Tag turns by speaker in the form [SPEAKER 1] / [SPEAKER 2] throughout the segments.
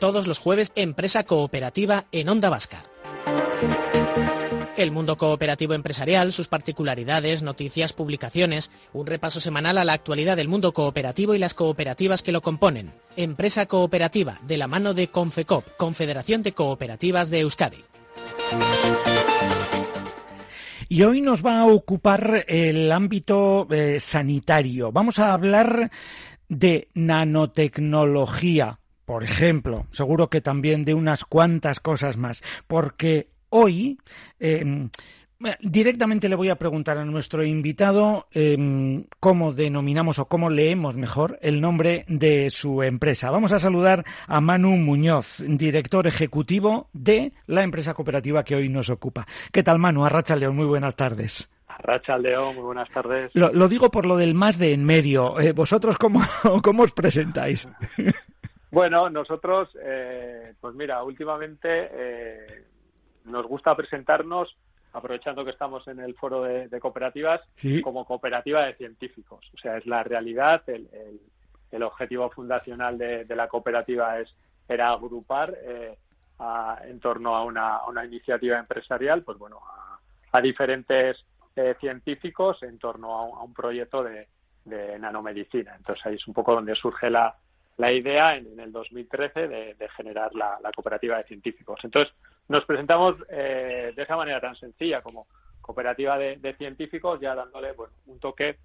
[SPEAKER 1] Todos los jueves, Empresa Cooperativa en Onda Vasca. El mundo cooperativo empresarial, sus particularidades, noticias, publicaciones, un repaso semanal a la actualidad del mundo cooperativo y las cooperativas que lo componen. Empresa Cooperativa, de la mano de Confecop, Confederación de Cooperativas de Euskadi.
[SPEAKER 2] Y hoy nos va a ocupar el ámbito eh, sanitario. Vamos a hablar de nanotecnología, por ejemplo, seguro que también de unas cuantas cosas más, porque hoy em, directamente le voy a preguntar a nuestro invitado em, cómo denominamos o cómo leemos mejor el nombre de su empresa. Vamos a saludar a Manu Muñoz, director ejecutivo de la empresa cooperativa que hoy nos ocupa. ¿Qué tal, Manu? Arracha León, muy buenas tardes.
[SPEAKER 3] Arracha León, muy buenas tardes.
[SPEAKER 2] Lo, digo por lo del más de en medio. Eh, ¿Vosotros cómo, cómo os presentáis?
[SPEAKER 3] Bueno, nosotros, eh, pues mira, últimamente eh, nos gusta presentarnos, aprovechando que estamos en el foro de, cooperativas, como cooperativa de científicos. O sea, es la realidad, el, el, objetivo fundacional de, la cooperativa es era agrupar eh, en torno a una, una, iniciativa empresarial, pues bueno, a, diferentes eh, científicos en torno a un, proyecto de, de nanomedicina. Entonces ahí es un poco donde surge la, la idea en, el 2013 de, generar la, cooperativa de científicos. Entonces, nos presentamos eh, de esa manera tan sencilla como cooperativa de, científicos, ya dándole un toque,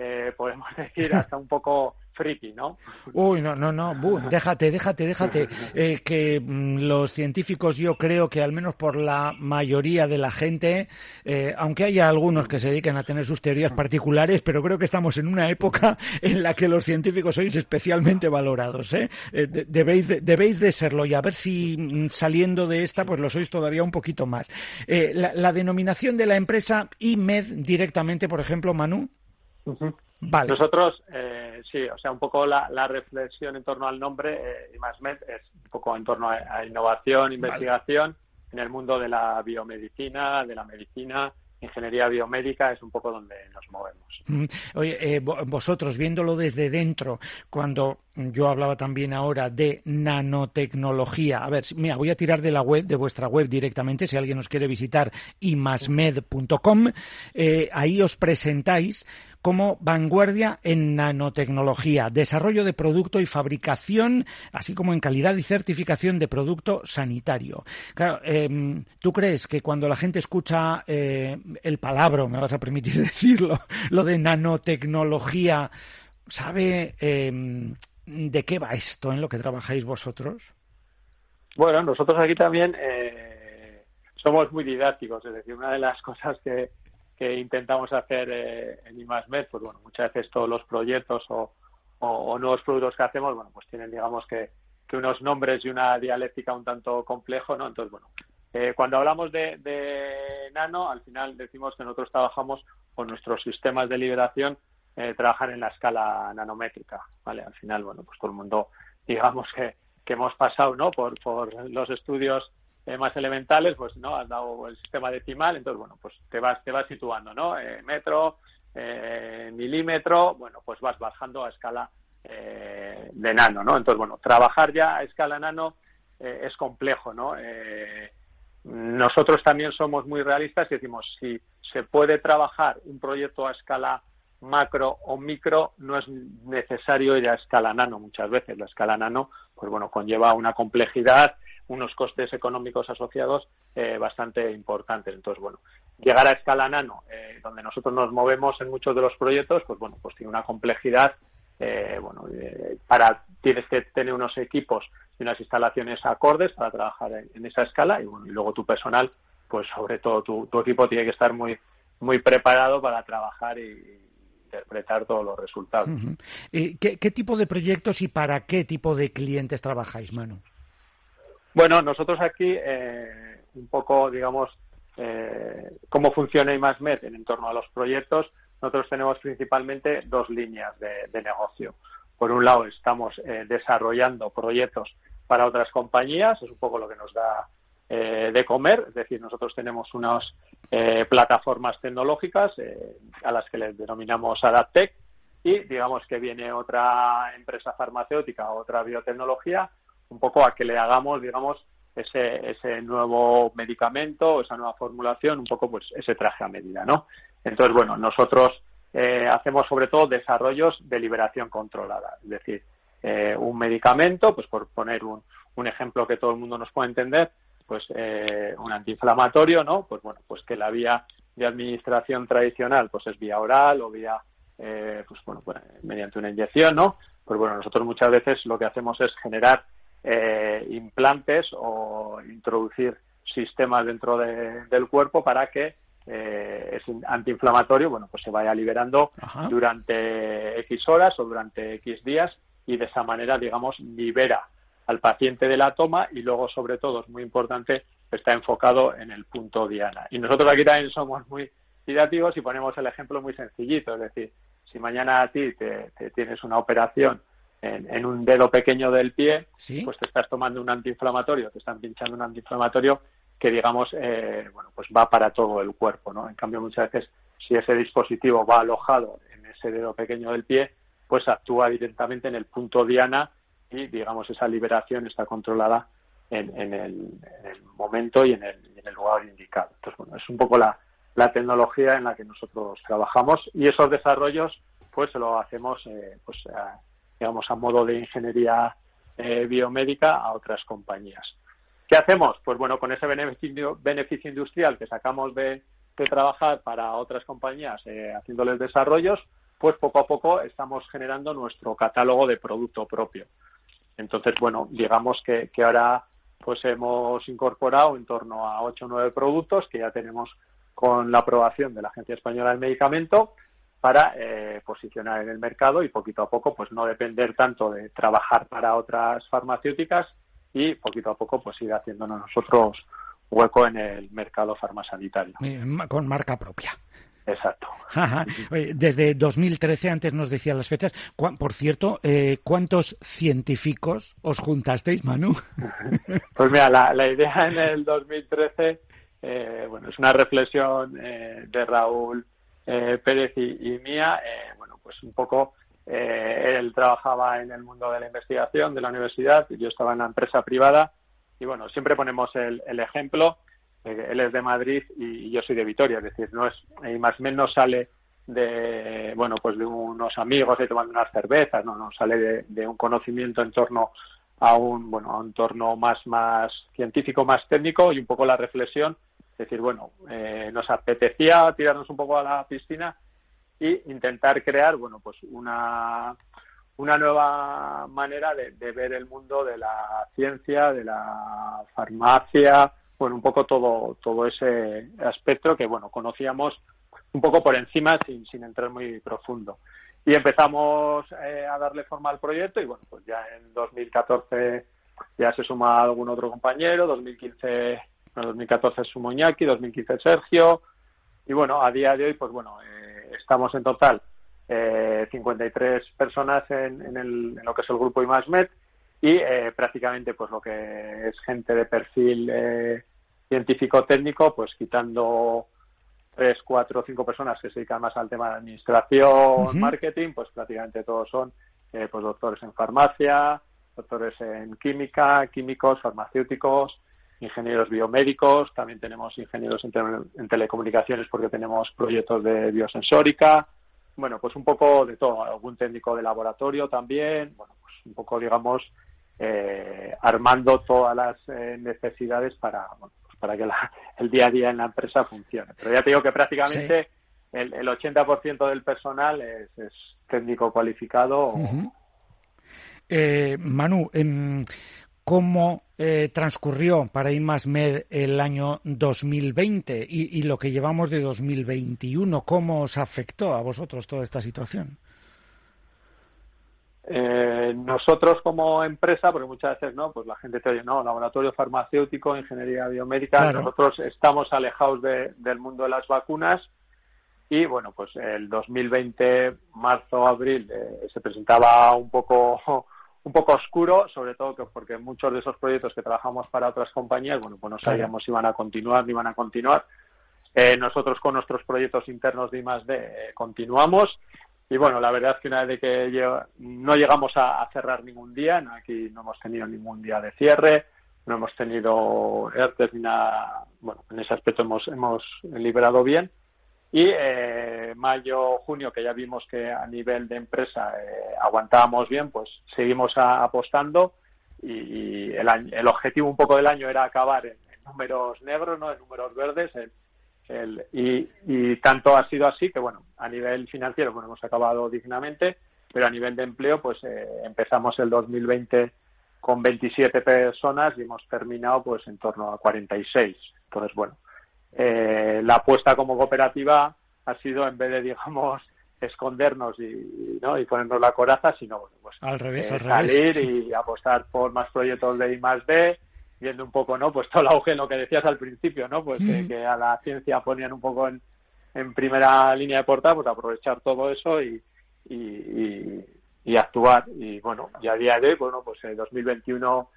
[SPEAKER 3] eh, podemos decir, hasta un poco friki, ¿no?
[SPEAKER 2] Uy, no, no, no, déjate, déjate, déjate. Eh, que mm, los científicos, yo creo que al menos por la mayoría de la gente, eh, aunque haya algunos que se dediquen a tener sus teorías particulares, pero creo que estamos en una época en la que los científicos sois especialmente valorados, ¿eh? eh debéis, de, debéis de serlo y a ver si mm, saliendo de esta, pues lo sois todavía un poquito más. La, la, denominación de la empresa IMED directamente, por ejemplo, Manu.
[SPEAKER 3] Nosotros, eh, sí, o sea, un poco la, reflexión en torno al nombre, eh, IMASMED, es un poco en torno a, innovación, investigación en el mundo de la biomedicina, de la medicina, ingeniería biomédica es un poco donde nos movemos.
[SPEAKER 2] Mm, oye, eh, vosotros viéndolo desde dentro, cuando yo hablaba también ahora de nanotecnología, a ver, mira, voy a tirar de la web, de vuestra web directamente, si alguien nos quiere visitar, imasmed.com, eh, ahí os presentáis como vanguardia en nanotecnología, desarrollo de producto y fabricación, así como en calidad y certificación de producto sanitario. Claro, em, ¿tú crees que cuando la gente escucha eh, el palabra, me vas a permitir decirlo, lo de nanotecnología, sabe em, de qué va esto en lo que trabajáis vosotros?
[SPEAKER 3] Bueno, nosotros aquí también eh, somos muy didácticos, es decir, una de las cosas que, que intentamos hacer eh, en IMASMED, pues bueno, muchas veces todos los proyectos o, nuevos productos que hacemos, bueno, pues tienen, digamos, que, unos nombres y una dialéctica un tanto complejo, ¿no? Entonces, bueno, eh, cuando hablamos de, nano, al final decimos que nosotros trabajamos con nuestros sistemas de liberación, eh, trabajan en la escala nanométrica, ¿vale? Al final, bueno, pues todo el mundo, digamos que, que hemos pasado, ¿no? Por, por los estudios eh, más elementales, pues no, has dado el sistema decimal, entonces bueno, pues te vas, te vas situando, ¿no? Eh, metro, eh, milímetro, bueno, pues vas bajando a escala de nano, ¿no? Entonces bueno, trabajar ya a escala nano es complejo, ¿no? nosotros también somos muy realistas y decimos si se puede trabajar un proyecto a escala macro o micro, no es necesario ir a escala nano muchas veces. La escala nano, pues bueno, conlleva una complejidad unos costes económicos asociados eh, bastante importantes. Entonces, bueno, llegar a escala nano, eh, donde nosotros nos movemos en muchos de los proyectos, pues bueno, pues tiene una complejidad. Eh, bueno, para tienes que tener unos equipos y unas instalaciones acordes para trabajar en, esa escala y, bueno, y luego tu personal, pues sobre todo tu, equipo tiene que estar muy muy preparado para trabajar y, interpretar todos los resultados.
[SPEAKER 2] ¿Qué, ¿Qué, tipo de proyectos y para qué tipo de clientes trabajáis, Manu?
[SPEAKER 3] Bueno, nosotros aquí, eh, un poco, digamos, eh, cómo funciona IMASMED en torno a los proyectos, nosotros tenemos principalmente dos líneas de, negocio. Por un lado, estamos eh, desarrollando proyectos para otras compañías, es un poco lo que nos da de comer, es decir, nosotros tenemos unas plataformas tecnológicas a las que les denominamos Adaptec y digamos que viene otra empresa farmacéutica, otra biotecnología un poco a que le hagamos, digamos, ese, ese nuevo medicamento, esa nueva formulación, un poco pues ese traje a medida, ¿no? Entonces, bueno, nosotros eh, hacemos sobre todo desarrollos de liberación controlada, es decir, eh, un medicamento, pues por poner un, un, ejemplo que todo el mundo nos puede entender, pues eh, un antiinflamatorio, ¿no? Pues bueno, pues que la vía de administración tradicional, pues es vía oral o vía, eh, pues bueno, pues, mediante una inyección, ¿no? Pues bueno, nosotros muchas veces lo que hacemos es generar eh, implantes o introducir sistemas dentro del cuerpo para que eh, ese antiinflamatorio, bueno, pues se vaya liberando durante X horas o durante X días y de esa manera, digamos, libera al paciente de la toma y luego, sobre todo, es muy importante, está enfocado en el punto diana. Y nosotros aquí también somos muy didácticos y ponemos el ejemplo muy sencillito, es decir, si mañana a ti te tienes una operación en, un dedo pequeño del pie, pues te estás tomando un antiinflamatorio, te están pinchando un antiinflamatorio que digamos, eh, bueno, pues va para todo el cuerpo, ¿no? En cambio, muchas veces, si ese dispositivo va alojado en ese dedo pequeño del pie, pues actúa directamente en el punto diana y, digamos, esa liberación está controlada en, el, momento y en el, lugar indicado. Entonces, bueno, es un poco la, la tecnología en la que nosotros trabajamos y esos desarrollos, pues, lo hacemos, eh, pues, a, digamos, a modo de ingeniería eh, biomédica a otras compañías. ¿Qué hacemos? Pues bueno, con ese beneficio, beneficio industrial que sacamos de, trabajar para otras compañías eh, haciéndoles desarrollos, pues poco a poco estamos generando nuestro catálogo de producto propio. Entonces, bueno, digamos que, que ahora pues hemos incorporado en torno a 8 o 9 productos que ya tenemos con la aprobación de la Agencia Española del Medicamento para eh, posicionar en el mercado y poquito a poco pues no depender tanto de trabajar para otras farmacéuticas y poquito a poco pues ir haciéndonos nosotros hueco en el mercado farmasanitario.
[SPEAKER 2] Con marca propia.
[SPEAKER 3] Exacto.
[SPEAKER 2] Desde 2013, antes nos decían las fechas. Por cierto, eh, ¿cuántos científicos os juntasteis, Manu?
[SPEAKER 3] Pues mira, la, idea en el 2013, eh, bueno, es una reflexión de Raúl eh, Pérez y, mía, eh, bueno, pues un poco eh, él trabajaba en el mundo de la investigación de la universidad, y yo estaba en la empresa privada y bueno, siempre ponemos el, ejemplo, él es de Madrid y, yo soy de Vitoria, es decir, no es, y más menos sale de, bueno, pues de unos amigos ahí tomando unas cervezas, no, no, sale de, un conocimiento en torno a un, bueno, a un entorno más, más científico, más técnico y un poco la reflexión decir, bueno, eh, nos apetecía tirarnos un poco a la piscina y intentar crear, bueno, pues una, una nueva manera de, ver el mundo de la ciencia, de la farmacia, bueno, un poco todo, todo ese aspecto que, bueno, conocíamos un poco por encima sin, sin entrar muy profundo. Y empezamos eh, a darle forma al proyecto y, bueno, pues ya en 2014 ya se suma algún otro compañero, 2015 en 2014 es Sumoñaki, 2015 Sergio. Y bueno, a día de hoy, pues bueno, eh, estamos en total eh, 53 personas en, en, el, en, lo que es el grupo IMASMED y eh, prácticamente pues lo que es gente de perfil eh, científico-técnico, pues quitando tres, cuatro, cinco personas que se dedican más al tema de administración, marketing, pues prácticamente todos son eh, pues doctores en farmacia, doctores en química, químicos, farmacéuticos, ingenieros biomédicos, también tenemos ingenieros en, telecomunicaciones porque tenemos proyectos de biosensórica, bueno, pues un poco de todo, algún técnico de laboratorio también, bueno, pues un poco, digamos, eh, armando todas las eh, necesidades para, pues para que el día a día en la empresa funcione. Pero ya te digo que prácticamente el, el 80% del personal es, técnico cualificado.
[SPEAKER 2] Eh, Manu, em, cómo eh, transcurrió para IMASMED el año 2020 y, y, lo que llevamos de 2021. ¿Cómo os afectó a vosotros toda esta situación?
[SPEAKER 3] Eh, nosotros como empresa, porque muchas veces no, pues la gente te oye, no, laboratorio farmacéutico, ingeniería biomédica, nosotros estamos alejados del mundo de las vacunas. Y bueno, pues el 2020, marzo, abril, eh, se presentaba un poco un poco oscuro, sobre todo que porque muchos de esos proyectos que trabajamos para otras compañías, bueno, pues no sabíamos si iban a continuar ni iban a continuar. Eh, nosotros con nuestros proyectos internos de I+D eh, continuamos y bueno, la verdad es que una vez que no llegamos a, cerrar ningún día, aquí no hemos tenido ningún día de cierre, no hemos tenido ERTES ni nada, bueno, en ese aspecto hemos, hemos liberado bien. Y eh, mayo, junio, que ya vimos que a nivel de empresa eh, aguantábamos bien, pues seguimos apostando y, el, el objetivo un poco del año era acabar en, números negros, ¿no? en números verdes, y, tanto ha sido así que, bueno, a nivel financiero, bueno, hemos acabado dignamente, pero a nivel de empleo, pues eh, empezamos el 2020 con 27 personas y hemos terminado, pues, en torno a 46. Entonces, bueno, eh, la apuesta como cooperativa ha sido, en vez de, digamos, escondernos y, ¿no? y ponernos la coraza, sino, bueno, pues,
[SPEAKER 2] al revés,
[SPEAKER 3] eh,
[SPEAKER 2] al
[SPEAKER 3] salir y apostar por más proyectos de I más D, viendo un poco, ¿no? Pues todo el auge en lo que decías al principio, ¿no? Pues que, a la ciencia ponían un poco en, en primera línea de portada, pues aprovechar todo eso y, y, y, actuar. Y bueno, ya a día de hoy, bueno, pues en 2021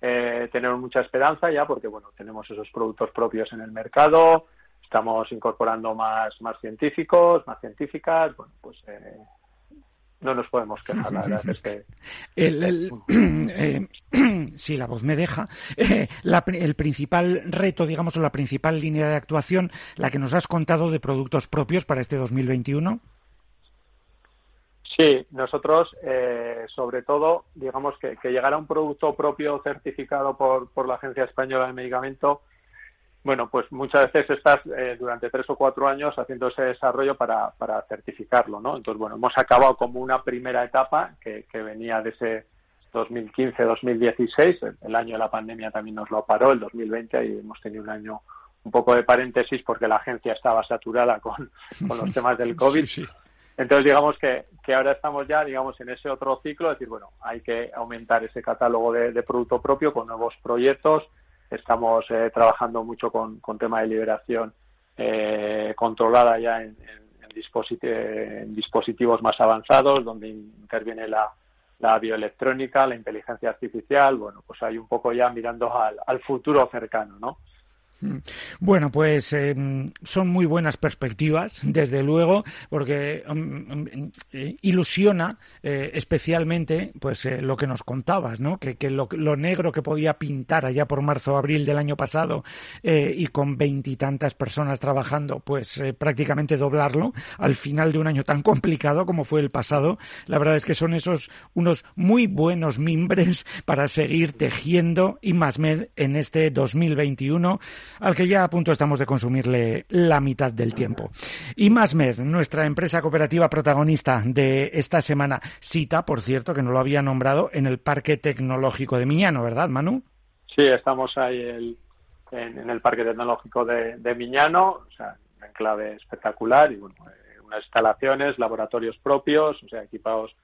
[SPEAKER 3] eh, tenemos mucha esperanza ya porque, bueno, tenemos esos productos propios en el mercado, estamos incorporando más, más científicos, más científicas, bueno, pues eh, no nos podemos quejar, la verdad es que...
[SPEAKER 2] Eh, si la voz me deja, eh, el principal reto, digamos, o la principal línea de actuación, la que nos has contado de productos propios para este 2021.
[SPEAKER 3] Sí, nosotros, eh, sobre todo, digamos que, que llegara un producto propio certificado por, por la Agencia Española de Medicamento bueno, pues muchas veces estás eh, durante tres o cuatro años haciendo ese desarrollo para, para certificarlo, ¿no? Entonces, bueno, hemos acabado como una primera etapa que, que venía de ese 2015-2016, el año de la pandemia también nos lo paró, el 2020, y hemos tenido un año un poco de paréntesis porque la agencia estaba saturada con, con los temas del COVID. Entonces, digamos que, que ahora estamos ya, digamos, en ese otro ciclo, es decir, bueno, hay que aumentar ese catálogo de, de producto propio con nuevos proyectos, Estamos eh, trabajando mucho con, con, tema de liberación eh, controlada ya en, dispositivos más avanzados, donde interviene la, la bioelectrónica, la inteligencia artificial. Bueno, pues hay un poco ya mirando al, al futuro cercano, ¿no?
[SPEAKER 2] Mm. Bueno, pues em, son muy buenas perspectivas, desde luego, porque em, em, eh, ilusiona eh, especialmente pues eh, lo que nos contabas, ¿no? Que, lo, negro que podía pintar allá por marzo o abril del año pasado y con veintitantas personas trabajando, pues prácticamente doblarlo al final de un año tan complicado como fue el pasado. La verdad es que son esos unos muy buenos mimbres para seguir tejiendo y más med en este 2021 al que ya a punto estamos de consumirle la mitad del tiempo. Y Masmed, nuestra empresa cooperativa protagonista de esta semana, cita, por cierto, que no lo había nombrado, en el Parque Tecnológico de Miñano, ¿verdad, Manu?
[SPEAKER 3] Sí, estamos ahí en, el Parque Tecnológico de, Miñano, o sea, en clave espectacular y bueno, eh, unas instalaciones, laboratorios propios, o sea, equipados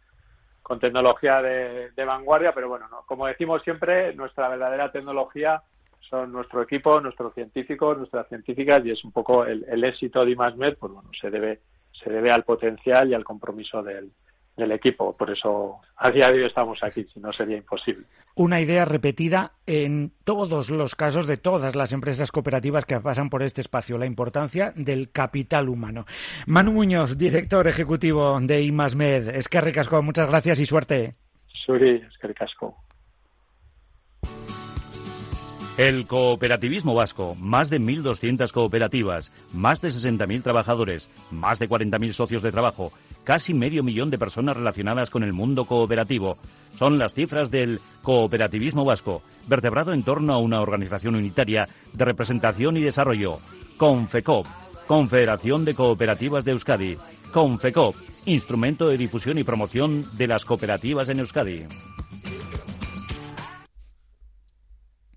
[SPEAKER 3] con tecnología de, vanguardia, pero bueno, como decimos siempre, nuestra verdadera tecnología son nuestro equipo, nuestros científicos, nuestras científicas y es un poco el, éxito de IMASMED, pues bueno, se debe, se debe al potencial y al compromiso del, del equipo. Por eso a día de hoy estamos aquí, si no sería imposible.
[SPEAKER 2] Una idea repetida en todos los casos de todas las empresas cooperativas que pasan por este espacio, la importancia del capital humano. Manu Muñoz, director ejecutivo de IMASMED. Es que recasco, muchas gracias y suerte.
[SPEAKER 3] Suri, es que recasco.
[SPEAKER 4] El cooperativismo vasco, más de 1.200 cooperativas, más de 60.000 trabajadores, más de 40.000 socios de trabajo, casi medio millón de personas relacionadas con el mundo cooperativo. Son las cifras del cooperativismo vasco, vertebrado en torno a una organización unitaria de representación y desarrollo. CONFECOP, Confederación de Cooperativas de Euskadi. CONFECOP, instrumento de difusión y promoción de las cooperativas en Euskadi.